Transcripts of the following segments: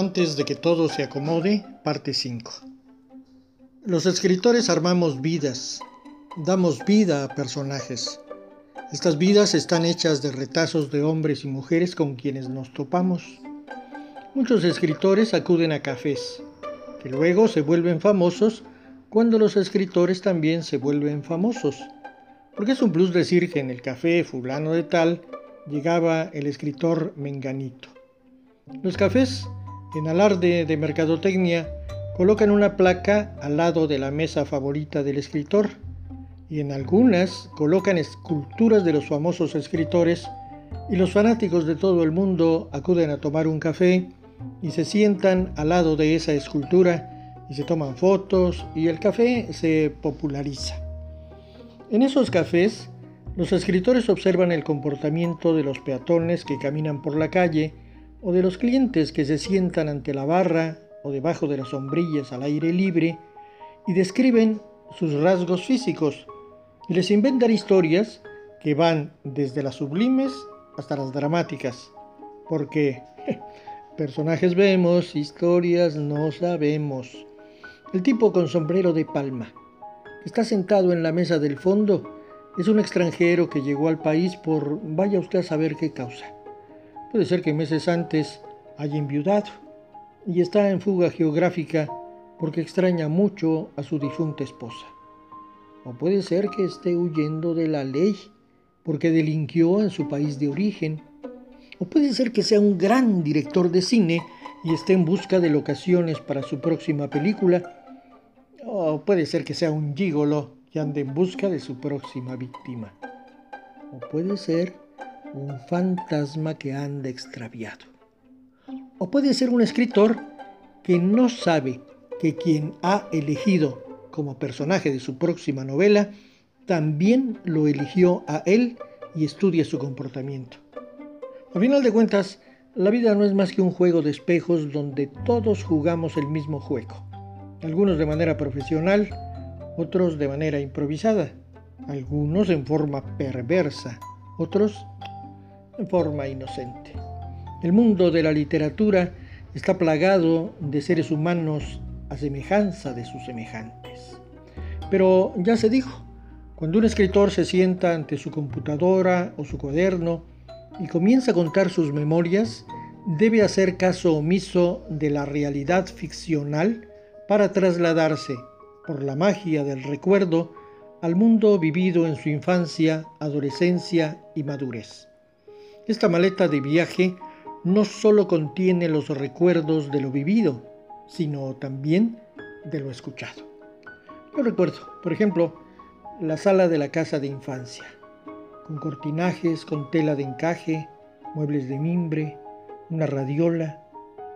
Antes de que todo se acomode, parte 5. Los escritores armamos vidas, damos vida a personajes. Estas vidas están hechas de retazos de hombres y mujeres con quienes nos topamos. Muchos escritores acuden a cafés, que luego se vuelven famosos cuando los escritores también se vuelven famosos. Porque es un plus decir que en el café fulano de tal llegaba el escritor Menganito. Los cafés en alarde de mercadotecnia, colocan una placa al lado de la mesa favorita del escritor y en algunas colocan esculturas de los famosos escritores y los fanáticos de todo el mundo acuden a tomar un café y se sientan al lado de esa escultura y se toman fotos y el café se populariza. En esos cafés, los escritores observan el comportamiento de los peatones que caminan por la calle o de los clientes que se sientan ante la barra o debajo de las sombrillas al aire libre y describen sus rasgos físicos y les inventan historias que van desde las sublimes hasta las dramáticas, porque personajes vemos, historias no sabemos. El tipo con sombrero de palma, que está sentado en la mesa del fondo, es un extranjero que llegó al país por vaya usted a saber qué causa. Puede ser que meses antes haya enviudado y está en fuga geográfica porque extraña mucho a su difunta esposa. O puede ser que esté huyendo de la ley porque delinquió en su país de origen. O puede ser que sea un gran director de cine y esté en busca de locaciones para su próxima película. O puede ser que sea un gigolo y ande en busca de su próxima víctima. O puede ser un fantasma que anda extraviado. O puede ser un escritor que no sabe que quien ha elegido como personaje de su próxima novela también lo eligió a él y estudia su comportamiento. A final de cuentas, la vida no es más que un juego de espejos donde todos jugamos el mismo juego. Algunos de manera profesional, otros de manera improvisada, algunos en forma perversa, otros forma inocente. El mundo de la literatura está plagado de seres humanos a semejanza de sus semejantes. Pero ya se dijo, cuando un escritor se sienta ante su computadora o su cuaderno y comienza a contar sus memorias, debe hacer caso omiso de la realidad ficcional para trasladarse, por la magia del recuerdo, al mundo vivido en su infancia, adolescencia y madurez. Esta maleta de viaje no solo contiene los recuerdos de lo vivido, sino también de lo escuchado. Yo recuerdo, por ejemplo, la sala de la casa de infancia, con cortinajes con tela de encaje, muebles de mimbre, una radiola,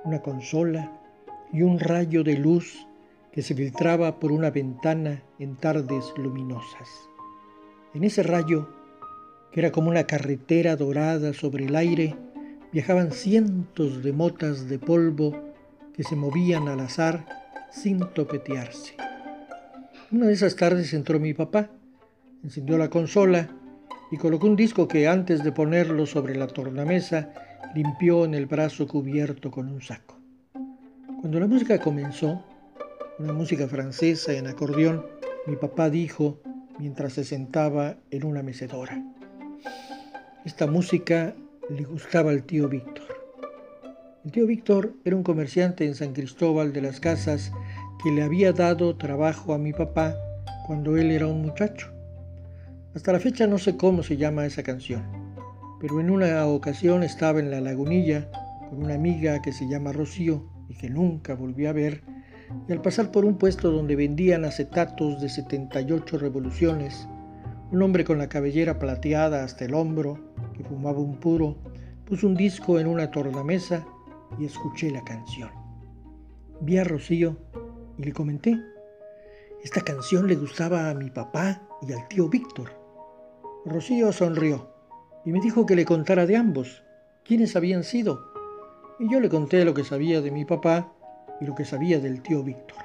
una consola y un rayo de luz que se filtraba por una ventana en tardes luminosas. En ese rayo que era como una carretera dorada sobre el aire, viajaban cientos de motas de polvo que se movían al azar sin topetearse. Una de esas tardes entró mi papá, encendió la consola y colocó un disco que antes de ponerlo sobre la tornamesa limpió en el brazo cubierto con un saco. Cuando la música comenzó, una música francesa en acordeón, mi papá dijo mientras se sentaba en una mecedora. Esta música le gustaba al tío Víctor. El tío Víctor era un comerciante en San Cristóbal de las Casas que le había dado trabajo a mi papá cuando él era un muchacho. Hasta la fecha no sé cómo se llama esa canción, pero en una ocasión estaba en la lagunilla con una amiga que se llama Rocío y que nunca volví a ver, y al pasar por un puesto donde vendían acetatos de 78 revoluciones, un hombre con la cabellera plateada hasta el hombro, que fumaba un puro, puso un disco en una tornamesa y escuché la canción. Vi a Rocío y le comenté. Esta canción le gustaba a mi papá y al tío Víctor. Rocío sonrió y me dijo que le contara de ambos, quiénes habían sido. Y yo le conté lo que sabía de mi papá y lo que sabía del tío Víctor.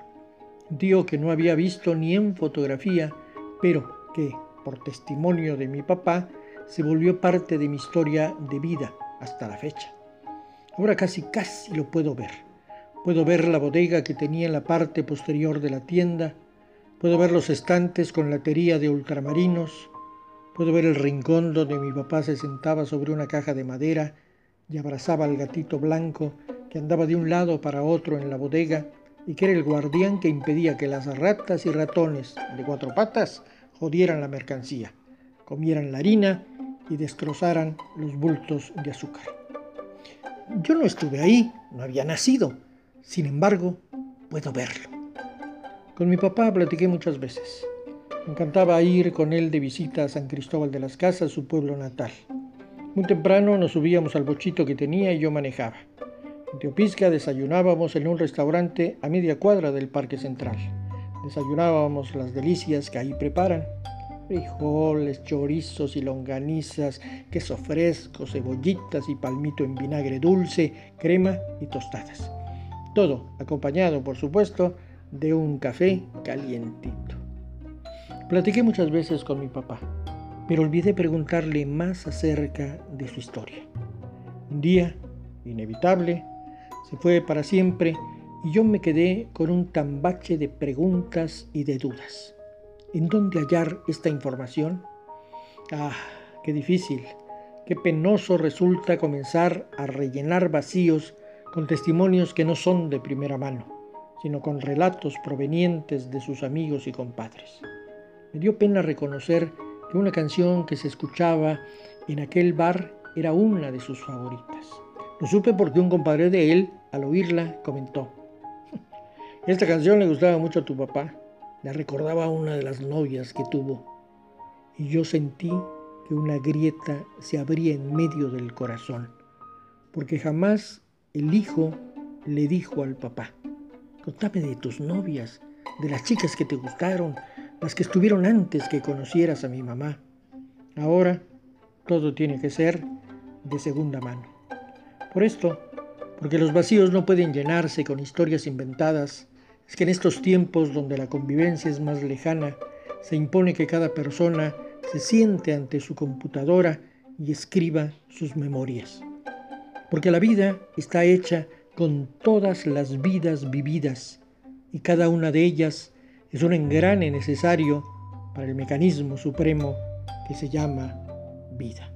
Tío que no había visto ni en fotografía, pero que, por testimonio de mi papá, se volvió parte de mi historia de vida hasta la fecha. Ahora casi casi lo puedo ver. Puedo ver la bodega que tenía en la parte posterior de la tienda. Puedo ver los estantes con latería de ultramarinos. Puedo ver el rincón donde mi papá se sentaba sobre una caja de madera y abrazaba al gatito blanco que andaba de un lado para otro en la bodega y que era el guardián que impedía que las ratas y ratones de cuatro patas jodieran la mercancía, comieran la harina y destrozaran los bultos de azúcar. Yo no estuve ahí, no había nacido, sin embargo, puedo verlo. Con mi papá platiqué muchas veces. Me encantaba ir con él de visita a San Cristóbal de las Casas, su pueblo natal. Muy temprano nos subíamos al bochito que tenía y yo manejaba. En Teopisca desayunábamos en un restaurante a media cuadra del Parque Central. Desayunábamos las delicias que ahí preparan. Frijoles, chorizos y longanizas, queso fresco, cebollitas y palmito en vinagre dulce, crema y tostadas. Todo acompañado, por supuesto, de un café calientito. Platiqué muchas veces con mi papá, pero olvidé preguntarle más acerca de su historia. Un día, inevitable, se fue para siempre y yo me quedé con un tambache de preguntas y de dudas. ¿En dónde hallar esta información? Ah, qué difícil, qué penoso resulta comenzar a rellenar vacíos con testimonios que no son de primera mano, sino con relatos provenientes de sus amigos y compadres. Me dio pena reconocer que una canción que se escuchaba en aquel bar era una de sus favoritas. Lo supe porque un compadre de él, al oírla, comentó, esta canción le gustaba mucho a tu papá, la recordaba a una de las novias que tuvo, y yo sentí que una grieta se abría en medio del corazón, porque jamás el hijo le dijo al papá, contame de tus novias, de las chicas que te gustaron, las que estuvieron antes que conocieras a mi mamá. Ahora todo tiene que ser de segunda mano. Por esto, porque los vacíos no pueden llenarse con historias inventadas, es que en estos tiempos donde la convivencia es más lejana, se impone que cada persona se siente ante su computadora y escriba sus memorias. Porque la vida está hecha con todas las vidas vividas y cada una de ellas es un engrane necesario para el mecanismo supremo que se llama vida.